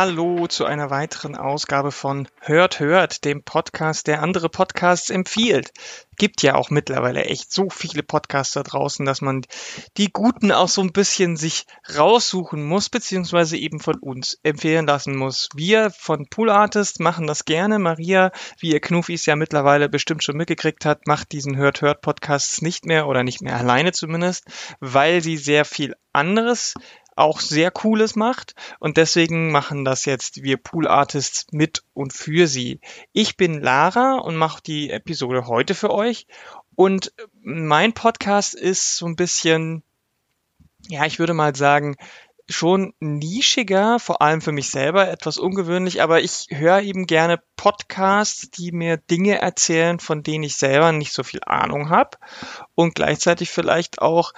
Hallo zu einer weiteren Ausgabe von Hört, Hört, dem Podcast, der andere Podcasts empfiehlt. Gibt ja auch mittlerweile echt so viele Podcasts da draußen, dass man die guten auch so ein bisschen sich raussuchen muss, beziehungsweise eben von uns empfehlen lassen muss. Wir von Pool Artist machen das gerne. Maria, wie ihr Knuffis ja mittlerweile bestimmt schon mitgekriegt hat, macht diesen Hört, Hört Podcasts nicht mehr oder nicht mehr alleine zumindest, weil sie sehr viel anderes auch sehr Cooles macht. Und deswegen machen das jetzt wir Pool Artists mit und für sie. Ich bin Lara und mache die Episode heute für euch. Und mein Podcast ist so ein bisschen, ja, ich würde mal sagen, schon nischiger, vor allem für mich selber, etwas ungewöhnlich, aber ich höre eben gerne Podcasts, die mir Dinge erzählen, von denen ich selber nicht so viel Ahnung habe und gleichzeitig vielleicht auch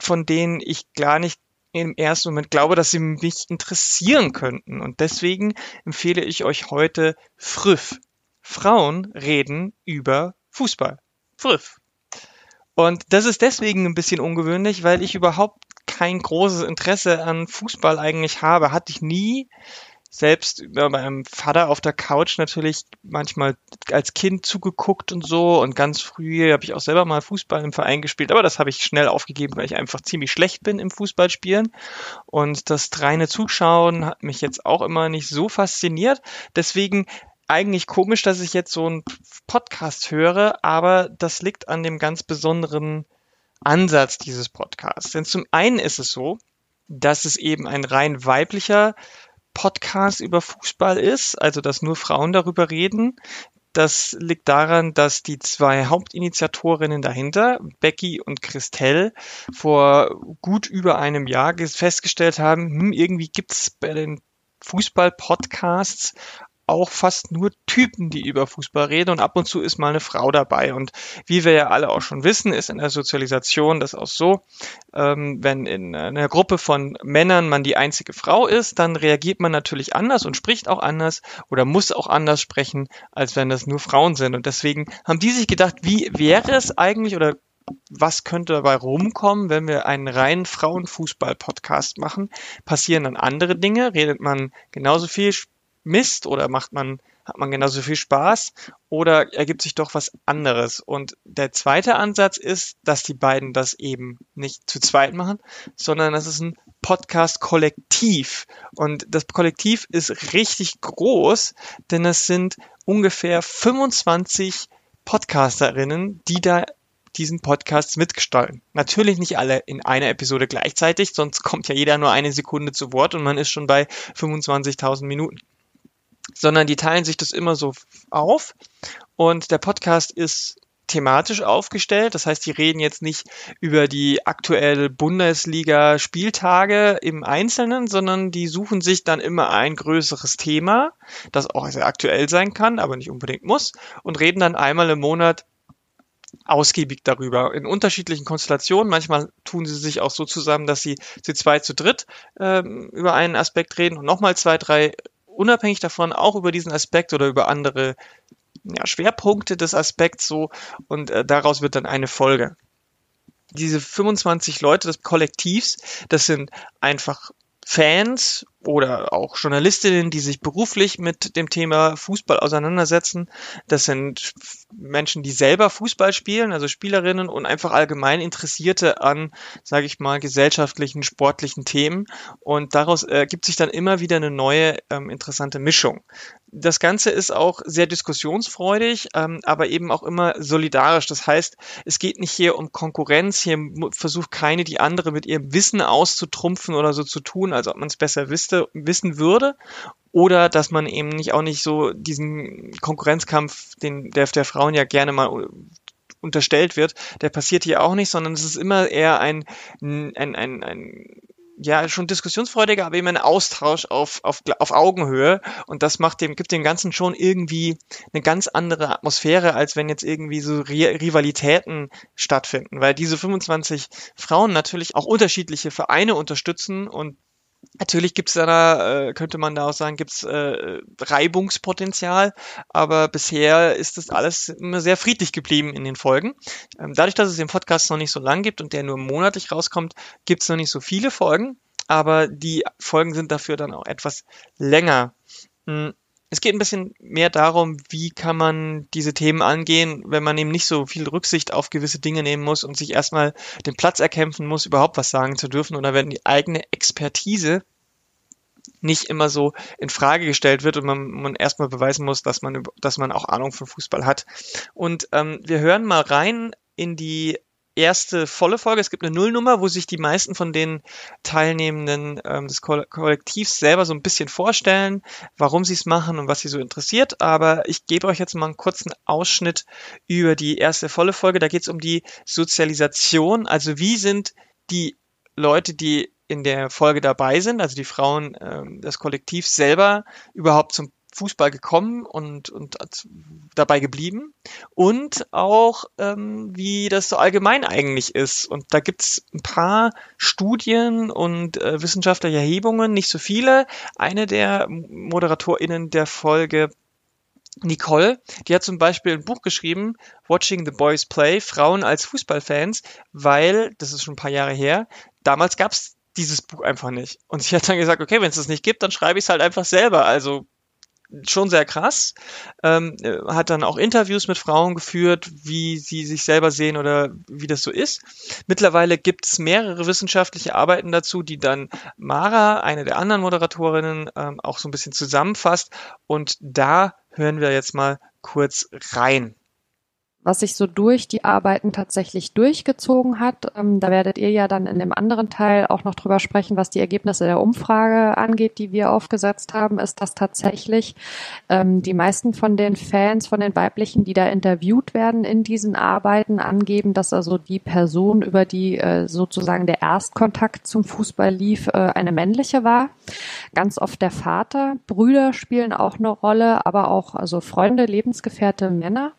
von denen ich gar nicht im ersten Moment glaube, dass sie mich interessieren könnten. Und deswegen empfehle ich euch heute Früff. Frauen reden über Fußball. Früff. Und das ist deswegen ein bisschen ungewöhnlich, weil ich überhaupt kein großes Interesse an Fußball eigentlich habe. Hatte ich nie selbst bei meinem Vater auf der Couch natürlich manchmal als Kind zugeguckt und so und ganz früh habe ich auch selber mal Fußball im Verein gespielt, aber das habe ich schnell aufgegeben, weil ich einfach ziemlich schlecht bin im Fußballspielen und das reine Zuschauen hat mich jetzt auch immer nicht so fasziniert. Deswegen eigentlich komisch, dass ich jetzt so einen Podcast höre, aber das liegt an dem ganz besonderen Ansatz dieses Podcasts. Denn zum einen ist es so, dass es eben ein rein weiblicher Podcast über Fußball ist, also dass nur Frauen darüber reden. Das liegt daran, dass die zwei Hauptinitiatorinnen dahinter, Becky und Christelle, vor gut über einem Jahr festgestellt haben, hm, irgendwie gibt es bei den Fußball-Podcasts auch fast nur Typen, die über Fußball reden und ab und zu ist mal eine Frau dabei. Und wie wir ja alle auch schon wissen, ist in der Sozialisation das auch so, ähm, wenn in einer Gruppe von Männern man die einzige Frau ist, dann reagiert man natürlich anders und spricht auch anders oder muss auch anders sprechen, als wenn das nur Frauen sind. Und deswegen haben die sich gedacht, wie wäre es eigentlich oder was könnte dabei rumkommen, wenn wir einen reinen Frauenfußball-Podcast machen? Passieren dann andere Dinge? Redet man genauso viel? Mist oder macht man, hat man genauso viel Spaß oder ergibt sich doch was anderes? Und der zweite Ansatz ist, dass die beiden das eben nicht zu zweit machen, sondern das ist ein Podcast-Kollektiv. Und das Kollektiv ist richtig groß, denn es sind ungefähr 25 Podcasterinnen, die da diesen Podcast mitgestalten. Natürlich nicht alle in einer Episode gleichzeitig, sonst kommt ja jeder nur eine Sekunde zu Wort und man ist schon bei 25.000 Minuten sondern die teilen sich das immer so auf. Und der Podcast ist thematisch aufgestellt. Das heißt, die reden jetzt nicht über die aktuelle Bundesliga-Spieltage im Einzelnen, sondern die suchen sich dann immer ein größeres Thema, das auch sehr aktuell sein kann, aber nicht unbedingt muss, und reden dann einmal im Monat ausgiebig darüber in unterschiedlichen Konstellationen. Manchmal tun sie sich auch so zusammen, dass sie zu zwei, zu dritt ähm, über einen Aspekt reden und nochmal zwei, drei unabhängig davon auch über diesen Aspekt oder über andere ja, Schwerpunkte des Aspekts so und äh, daraus wird dann eine Folge. Diese 25 Leute des Kollektivs, das sind einfach Fans oder auch Journalistinnen, die sich beruflich mit dem Thema Fußball auseinandersetzen. Das sind Menschen, die selber Fußball spielen, also Spielerinnen und einfach allgemein Interessierte an, sage ich mal, gesellschaftlichen, sportlichen Themen. Und daraus ergibt sich dann immer wieder eine neue ähm, interessante Mischung. Das Ganze ist auch sehr diskussionsfreudig, ähm, aber eben auch immer solidarisch. Das heißt, es geht nicht hier um Konkurrenz. Hier versucht keine die andere mit ihrem Wissen auszutrumpfen oder so zu tun, als ob man es besser wisst wüsste, wissen würde oder dass man eben nicht auch nicht so diesen Konkurrenzkampf, den der, der Frauen ja gerne mal unterstellt wird, der passiert hier auch nicht, sondern es ist immer eher ein, ein, ein, ein ja, schon diskussionsfreudiger, aber eben ein Austausch auf, auf, auf Augenhöhe. Und das macht dem, gibt dem Ganzen schon irgendwie eine ganz andere Atmosphäre, als wenn jetzt irgendwie so Rivalitäten stattfinden. Weil diese 25 Frauen natürlich auch unterschiedliche Vereine unterstützen und Natürlich gibt's da, äh, könnte man da auch sagen, gibt's äh, Reibungspotenzial, aber bisher ist das alles immer sehr friedlich geblieben in den Folgen. Ähm, dadurch, dass es den Podcast noch nicht so lang gibt und der nur monatlich rauskommt, gibt's noch nicht so viele Folgen. aber die Folgen sind dafür dann auch etwas länger. Hm, es geht ein bisschen mehr darum, wie kann man diese Themen angehen, wenn man eben nicht so viel Rücksicht auf gewisse Dinge nehmen muss und sich erstmal den Platz erkämpfen muss, überhaupt was sagen zu dürfen oder wenn die eigene Expertise nicht immer so in Frage gestellt wird und man, man erstmal beweisen muss, dass man, dass man auch Ahnung von Fußball hat. Und ähm, wir hören mal rein in die erste volle Folge. Es gibt eine Nullnummer, wo sich die meisten von den Teilnehmenden ähm, des Kollektivs selber so ein bisschen vorstellen, warum sie es machen und was sie so interessiert. Aber ich gebe euch jetzt mal einen kurzen Ausschnitt über die erste volle Folge. Da geht es um die Sozialisation. Also wie sind die Leute, die in der Folge dabei sind, also die Frauen ähm, des Kollektivs selber überhaupt zum Fußball gekommen und, und dabei geblieben und auch ähm, wie das so allgemein eigentlich ist. Und da gibt's ein paar Studien und äh, wissenschaftliche Erhebungen, nicht so viele. Eine der ModeratorInnen der Folge Nicole, die hat zum Beispiel ein Buch geschrieben, Watching the Boys Play, Frauen als Fußballfans, weil, das ist schon ein paar Jahre her, damals gab's dieses Buch einfach nicht. Und sie hat dann gesagt, okay, wenn es das nicht gibt, dann schreibe ich es halt einfach selber. Also schon sehr krass. Ähm, hat dann auch Interviews mit Frauen geführt, wie sie sich selber sehen oder wie das so ist. Mittlerweile gibt es mehrere wissenschaftliche Arbeiten dazu, die dann Mara, eine der anderen Moderatorinnen, ähm, auch so ein bisschen zusammenfasst. Und da hören wir jetzt mal kurz rein was sich so durch die Arbeiten tatsächlich durchgezogen hat. Ähm, da werdet ihr ja dann in dem anderen Teil auch noch drüber sprechen, was die Ergebnisse der Umfrage angeht, die wir aufgesetzt haben, ist, dass tatsächlich ähm, die meisten von den Fans, von den weiblichen, die da interviewt werden in diesen Arbeiten, angeben, dass also die Person, über die äh, sozusagen der Erstkontakt zum Fußball lief, äh, eine männliche war. Ganz oft der Vater. Brüder spielen auch eine Rolle, aber auch also Freunde, Lebensgefährte, Männer.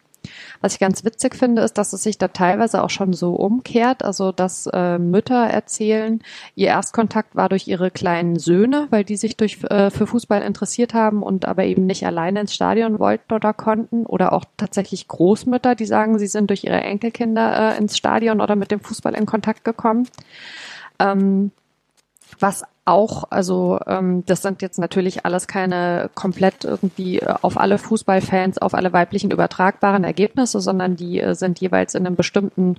Was ich ganz witzig finde, ist, dass es sich da teilweise auch schon so umkehrt, also dass äh, Mütter erzählen, ihr Erstkontakt war durch ihre kleinen Söhne, weil die sich durch, äh, für Fußball interessiert haben und aber eben nicht alleine ins Stadion wollten oder konnten. Oder auch tatsächlich Großmütter, die sagen, sie sind durch ihre Enkelkinder äh, ins Stadion oder mit dem Fußball in Kontakt gekommen. Ähm, was auch, also ähm, das sind jetzt natürlich alles keine komplett irgendwie äh, auf alle Fußballfans, auf alle weiblichen übertragbaren Ergebnisse, sondern die äh, sind jeweils in einem bestimmten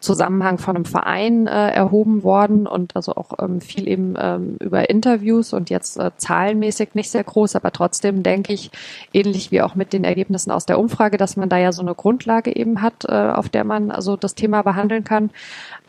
Zusammenhang von einem Verein äh, erhoben worden und also auch ähm, viel eben ähm, über Interviews und jetzt äh, zahlenmäßig nicht sehr groß, aber trotzdem denke ich, ähnlich wie auch mit den Ergebnissen aus der Umfrage, dass man da ja so eine Grundlage eben hat, äh, auf der man also das Thema behandeln kann.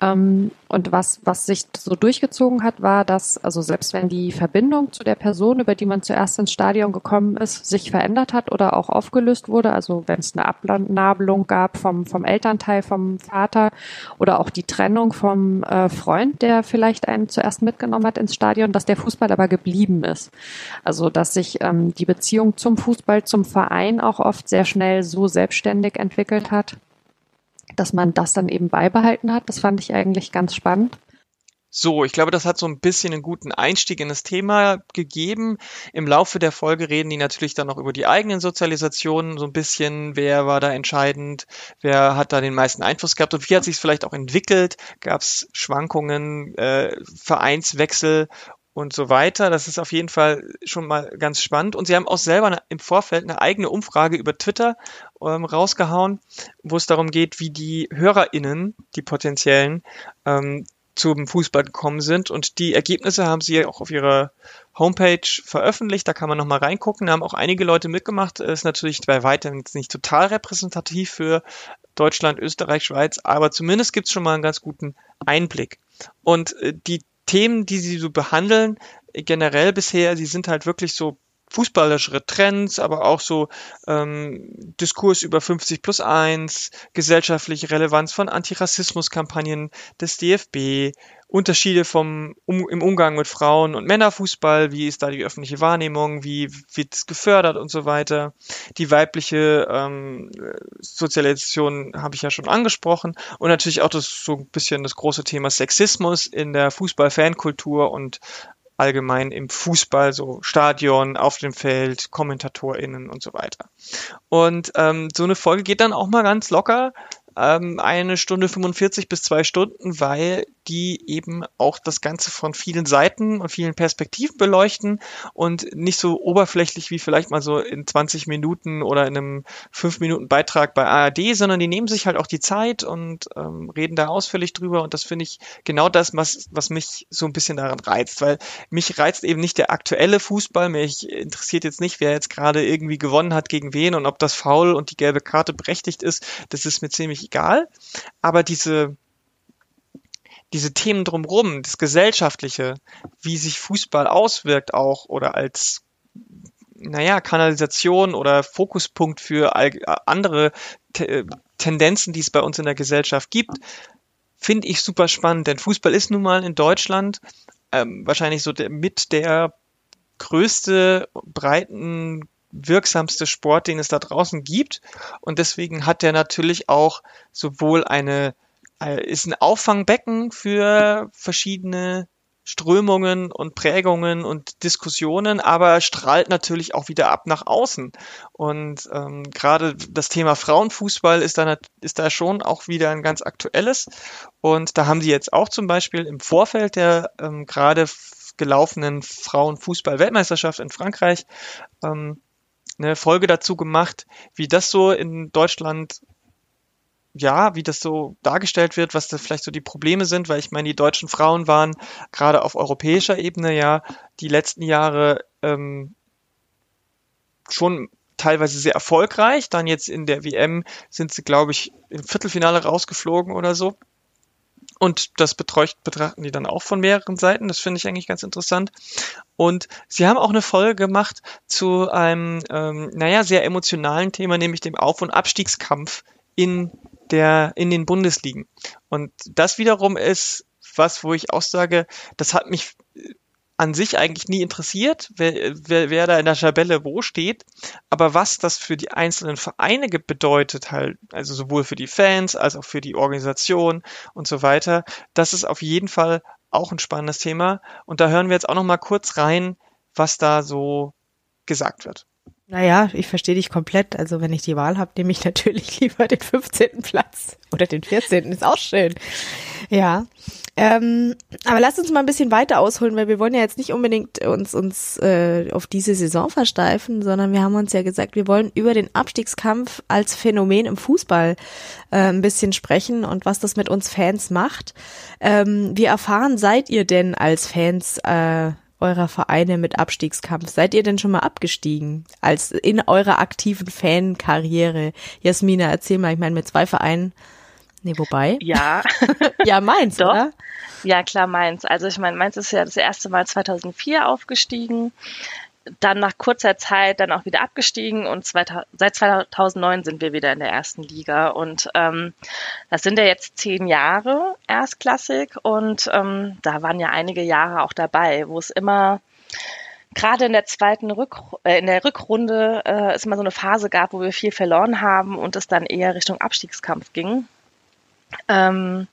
Ähm, und was, was sich so durchgezogen hat, war, dass, also selbst wenn die Verbindung zu der Person, über die man zuerst ins Stadion gekommen ist, sich verändert hat oder auch aufgelöst wurde, also wenn es eine Abnabelung gab vom, vom Elternteil, vom Vater oder auch die Trennung vom äh, Freund, der vielleicht einen zuerst mitgenommen hat ins Stadion, dass der Fußball aber geblieben ist. Also dass sich ähm, die Beziehung zum Fußball, zum Verein auch oft sehr schnell so selbstständig entwickelt hat, dass man das dann eben beibehalten hat. Das fand ich eigentlich ganz spannend. So, ich glaube, das hat so ein bisschen einen guten Einstieg in das Thema gegeben. Im Laufe der Folge reden die natürlich dann noch über die eigenen Sozialisationen, so ein bisschen, wer war da entscheidend, wer hat da den meisten Einfluss gehabt und wie hat sich es vielleicht auch entwickelt, gab es Schwankungen, äh, Vereinswechsel und so weiter. Das ist auf jeden Fall schon mal ganz spannend. Und sie haben auch selber im Vorfeld eine eigene Umfrage über Twitter ähm, rausgehauen, wo es darum geht, wie die HörerInnen, die potenziellen, ähm, zum Fußball gekommen sind. Und die Ergebnisse haben sie auch auf ihrer Homepage veröffentlicht. Da kann man nochmal reingucken. Da haben auch einige Leute mitgemacht. Ist natürlich bei weitem nicht total repräsentativ für Deutschland, Österreich, Schweiz, aber zumindest gibt's schon mal einen ganz guten Einblick. Und äh, die Themen, die sie so behandeln, generell bisher, sie sind halt wirklich so fußballischere Trends, aber auch so ähm, Diskurs über 50 plus 1, gesellschaftliche Relevanz von Antirassismuskampagnen des DFB, Unterschiede vom um, im Umgang mit Frauen und Männerfußball, wie ist da die öffentliche Wahrnehmung, wie wird es gefördert und so weiter. Die weibliche ähm, Sozialisation habe ich ja schon angesprochen und natürlich auch das so ein bisschen das große Thema Sexismus in der Fußball-Fankultur und allgemein im Fußball, so Stadion, auf dem Feld, KommentatorInnen und so weiter. Und ähm, so eine Folge geht dann auch mal ganz locker ähm, eine Stunde 45 bis zwei Stunden, weil die eben auch das Ganze von vielen Seiten und vielen Perspektiven beleuchten und nicht so oberflächlich wie vielleicht mal so in 20 Minuten oder in einem 5 Minuten Beitrag bei ARD, sondern die nehmen sich halt auch die Zeit und ähm, reden da ausführlich drüber und das finde ich genau das, was, was mich so ein bisschen daran reizt, weil mich reizt eben nicht der aktuelle Fußball, mich interessiert jetzt nicht, wer jetzt gerade irgendwie gewonnen hat gegen wen und ob das Foul und die gelbe Karte berechtigt ist, das ist mir ziemlich egal, aber diese diese Themen drumherum, das Gesellschaftliche, wie sich Fußball auswirkt auch oder als naja, Kanalisation oder Fokuspunkt für andere Te Tendenzen, die es bei uns in der Gesellschaft gibt, finde ich super spannend, denn Fußball ist nun mal in Deutschland ähm, wahrscheinlich so der, mit der größte, breiten, wirksamste Sport, den es da draußen gibt. Und deswegen hat er natürlich auch sowohl eine äh, ist ein Auffangbecken für verschiedene Strömungen und Prägungen und Diskussionen, aber strahlt natürlich auch wieder ab nach außen. Und ähm, gerade das Thema Frauenfußball ist da, ist da schon auch wieder ein ganz aktuelles. Und da haben sie jetzt auch zum Beispiel im Vorfeld der ähm, gerade gelaufenen Frauenfußball-Weltmeisterschaft in Frankreich ähm, eine Folge dazu gemacht, wie das so in Deutschland ja, wie das so dargestellt wird, was da vielleicht so die Probleme sind, weil ich meine, die deutschen Frauen waren gerade auf europäischer Ebene ja die letzten Jahre ähm, schon teilweise sehr erfolgreich. Dann jetzt in der WM sind sie, glaube ich, im Viertelfinale rausgeflogen oder so. Und das betrachten die dann auch von mehreren Seiten. Das finde ich eigentlich ganz interessant. Und sie haben auch eine Folge gemacht zu einem, ähm, naja, sehr emotionalen Thema, nämlich dem Auf- und Abstiegskampf in der in den Bundesligen. Und das wiederum ist was, wo ich auch sage, das hat mich an sich eigentlich nie interessiert, wer, wer, wer da in der Tabelle wo steht. Aber was das für die einzelnen Vereine bedeutet, halt, also sowohl für die Fans als auch für die Organisation und so weiter, das ist auf jeden Fall auch ein spannendes Thema. Und da hören wir jetzt auch noch mal kurz rein, was da so gesagt wird. Naja, ich verstehe dich komplett. Also wenn ich die Wahl habe, nehme ich natürlich lieber den 15. Platz oder den 14. Ist auch schön. Ja. Ähm, aber lass uns mal ein bisschen weiter ausholen, weil wir wollen ja jetzt nicht unbedingt uns, uns äh, auf diese Saison versteifen, sondern wir haben uns ja gesagt, wir wollen über den Abstiegskampf als Phänomen im Fußball äh, ein bisschen sprechen und was das mit uns Fans macht. Ähm, wie erfahren seid ihr denn als Fans äh, eurer Vereine mit Abstiegskampf? Seid ihr denn schon mal abgestiegen als in eurer aktiven Fankarriere? Jasmina, erzähl mal, ich meine mit zwei Vereinen. Nee, wobei? Ja. ja, meins, Doch. oder? Ja, klar, meins. Also ich meine, meins ist ja das erste Mal 2004 aufgestiegen dann nach kurzer Zeit dann auch wieder abgestiegen und seit 2009 sind wir wieder in der ersten Liga und ähm, das sind ja jetzt zehn Jahre erstklassig und ähm, da waren ja einige Jahre auch dabei, wo es immer gerade in der zweiten Rück, äh, in der Rückrunde äh, es immer so eine Phase gab, wo wir viel verloren haben und es dann eher Richtung Abstiegskampf ging. Ähm,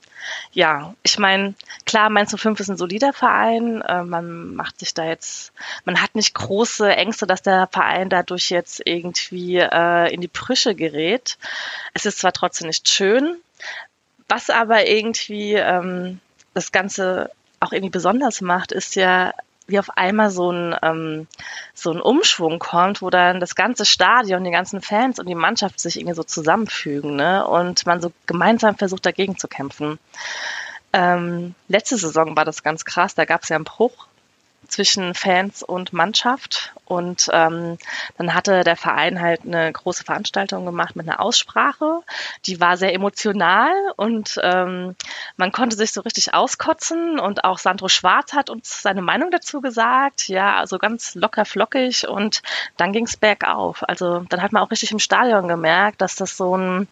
ja, ich meine, klar, Mainz 05 ist ein solider Verein. Äh, man macht sich da jetzt, man hat nicht große Ängste, dass der Verein dadurch jetzt irgendwie äh, in die Brüche gerät. Es ist zwar trotzdem nicht schön, was aber irgendwie ähm, das Ganze auch irgendwie besonders macht, ist ja wie auf einmal so ein, ähm, so ein Umschwung kommt, wo dann das ganze Stadion, die ganzen Fans und die Mannschaft sich irgendwie so zusammenfügen ne? und man so gemeinsam versucht, dagegen zu kämpfen. Ähm, letzte Saison war das ganz krass, da gab es ja einen Bruch zwischen Fans und Mannschaft. Und ähm, dann hatte der Verein halt eine große Veranstaltung gemacht mit einer Aussprache. Die war sehr emotional und ähm, man konnte sich so richtig auskotzen. Und auch Sandro Schwarz hat uns seine Meinung dazu gesagt. Ja, also ganz locker flockig. Und dann ging es bergauf. Also dann hat man auch richtig im Stadion gemerkt, dass das so ein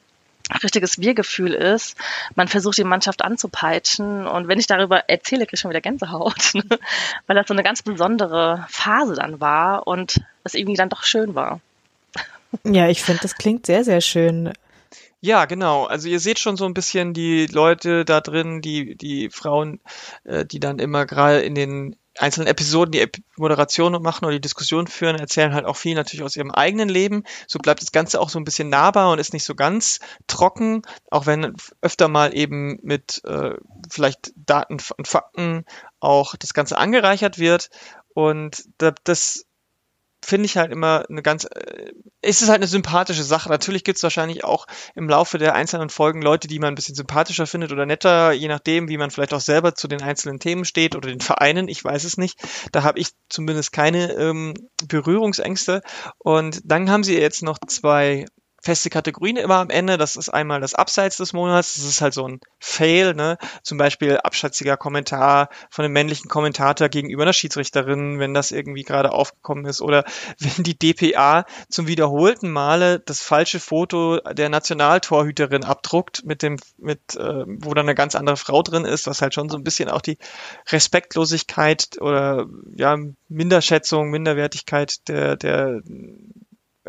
richtiges Wir-Gefühl ist. Man versucht die Mannschaft anzupeitschen und wenn ich darüber erzähle, kriege ich schon wieder Gänsehaut, ne? weil das so eine ganz besondere Phase dann war und es irgendwie dann doch schön war. Ja, ich finde, das klingt sehr, sehr schön. Ja, genau. Also ihr seht schon so ein bisschen die Leute da drin, die die Frauen, äh, die dann immer gerade in den einzelnen Episoden die Moderation machen oder die Diskussion führen, erzählen halt auch viel natürlich aus ihrem eigenen Leben. So bleibt das Ganze auch so ein bisschen nahbar und ist nicht so ganz trocken, auch wenn öfter mal eben mit äh, vielleicht Daten und Fakten auch das Ganze angereichert wird. Und das finde ich halt immer eine ganz, äh, ist es halt eine sympathische Sache. Natürlich gibt es wahrscheinlich auch im Laufe der einzelnen Folgen Leute, die man ein bisschen sympathischer findet oder netter, je nachdem, wie man vielleicht auch selber zu den einzelnen Themen steht oder den Vereinen, ich weiß es nicht. Da habe ich zumindest keine ähm, Berührungsängste. Und dann haben sie jetzt noch zwei feste Kategorien immer am Ende. Das ist einmal das Abseits des Monats. Das ist halt so ein Fail, ne? Zum Beispiel abschätziger Kommentar von einem männlichen Kommentator gegenüber einer Schiedsrichterin, wenn das irgendwie gerade aufgekommen ist. Oder wenn die DPA zum wiederholten Male das falsche Foto der Nationaltorhüterin abdruckt mit dem, mit, äh, wo dann eine ganz andere Frau drin ist, was halt schon so ein bisschen auch die Respektlosigkeit oder ja, Minderschätzung, Minderwertigkeit der, der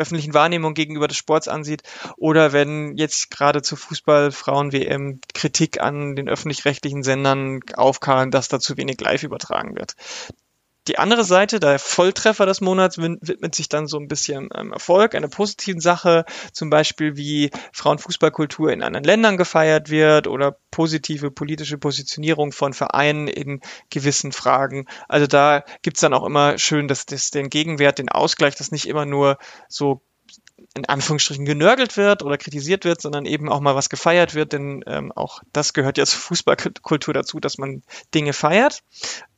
öffentlichen Wahrnehmung gegenüber des Sports ansieht oder wenn jetzt gerade zur Fußball-Frauen-WM Kritik an den öffentlich-rechtlichen Sendern aufkam, dass da zu wenig live übertragen wird. Die andere Seite, der Volltreffer des Monats, widmet sich dann so ein bisschen einem Erfolg, einer positiven Sache, zum Beispiel wie Frauenfußballkultur in anderen Ländern gefeiert wird oder positive politische Positionierung von Vereinen in gewissen Fragen. Also da gibt's dann auch immer schön, dass das den Gegenwert, den Ausgleich, das nicht immer nur so in Anführungsstrichen genörgelt wird oder kritisiert wird, sondern eben auch mal was gefeiert wird, denn ähm, auch das gehört ja zur Fußballkultur dazu, dass man Dinge feiert.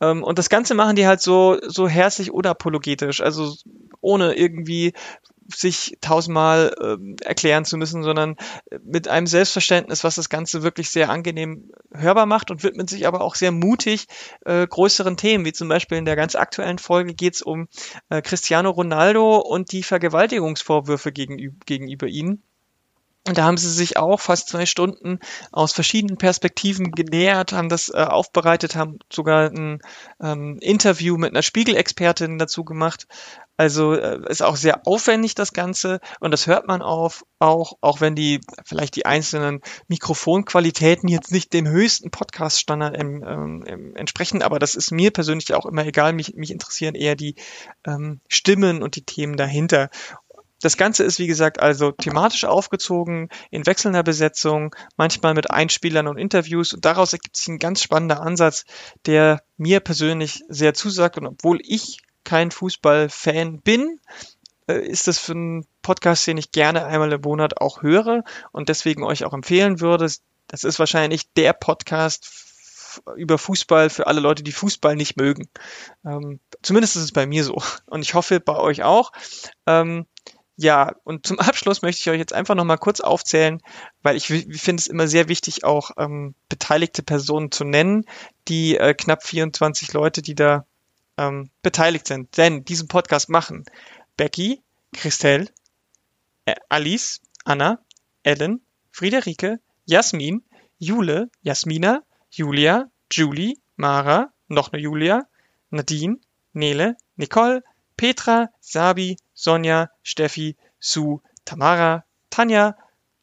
Ähm, und das Ganze machen die halt so, so herzlich oder apologetisch, also ohne irgendwie sich tausendmal äh, erklären zu müssen, sondern mit einem Selbstverständnis, was das Ganze wirklich sehr angenehm hörbar macht und widmet sich aber auch sehr mutig äh, größeren Themen, wie zum Beispiel in der ganz aktuellen Folge geht es um äh, Cristiano Ronaldo und die Vergewaltigungsvorwürfe gegenüber, gegenüber ihnen. Und da haben sie sich auch fast zwei Stunden aus verschiedenen Perspektiven genähert, haben das äh, aufbereitet, haben sogar ein ähm, Interview mit einer Spiegelexpertin dazu gemacht. Also äh, ist auch sehr aufwendig das Ganze und das hört man auf, auch, auch wenn die vielleicht die einzelnen Mikrofonqualitäten jetzt nicht dem höchsten Podcast-Standard ähm, entsprechen, aber das ist mir persönlich auch immer egal. Mich, mich interessieren eher die ähm, Stimmen und die Themen dahinter. Das Ganze ist, wie gesagt, also thematisch aufgezogen, in wechselnder Besetzung, manchmal mit Einspielern und Interviews. Und daraus ergibt sich ein ganz spannender Ansatz, der mir persönlich sehr zusagt. Und obwohl ich kein Fußballfan bin, äh, ist das für einen Podcast, den ich gerne einmal im Monat auch höre und deswegen euch auch empfehlen würde. Das ist wahrscheinlich der Podcast über Fußball für alle Leute, die Fußball nicht mögen. Ähm, zumindest ist es bei mir so. Und ich hoffe bei euch auch. Ähm, ja, und zum Abschluss möchte ich euch jetzt einfach nochmal kurz aufzählen, weil ich, finde es immer sehr wichtig, auch ähm, beteiligte Personen zu nennen, die äh, knapp 24 Leute, die da ähm, beteiligt sind. Denn diesen Podcast machen Becky, Christelle, äh, Alice, Anna, Ellen, Friederike, Jasmin, Jule, Jasmina, Julia, Julie, Mara, noch eine Julia, Nadine, Nele, Nicole, Petra, Sabi, Sonja, Steffi, Sue, Tamara, Tanja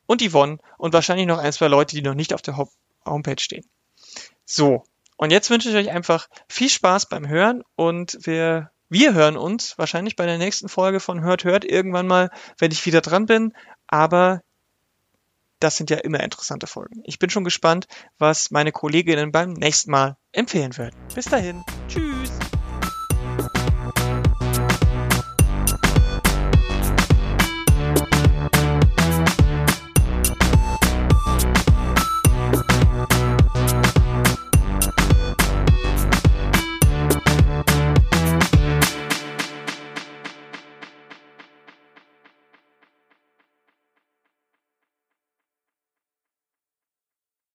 und Yvonne und wahrscheinlich noch ein, zwei Leute, die noch nicht auf der Homepage stehen. So, und jetzt wünsche ich euch einfach viel Spaß beim Hören und wir, wir hören uns wahrscheinlich bei der nächsten Folge von Hört, Hört irgendwann mal, wenn ich wieder dran bin. Aber das sind ja immer interessante Folgen. Ich bin schon gespannt, was meine Kolleginnen beim nächsten Mal empfehlen werden. Bis dahin. Tschüss.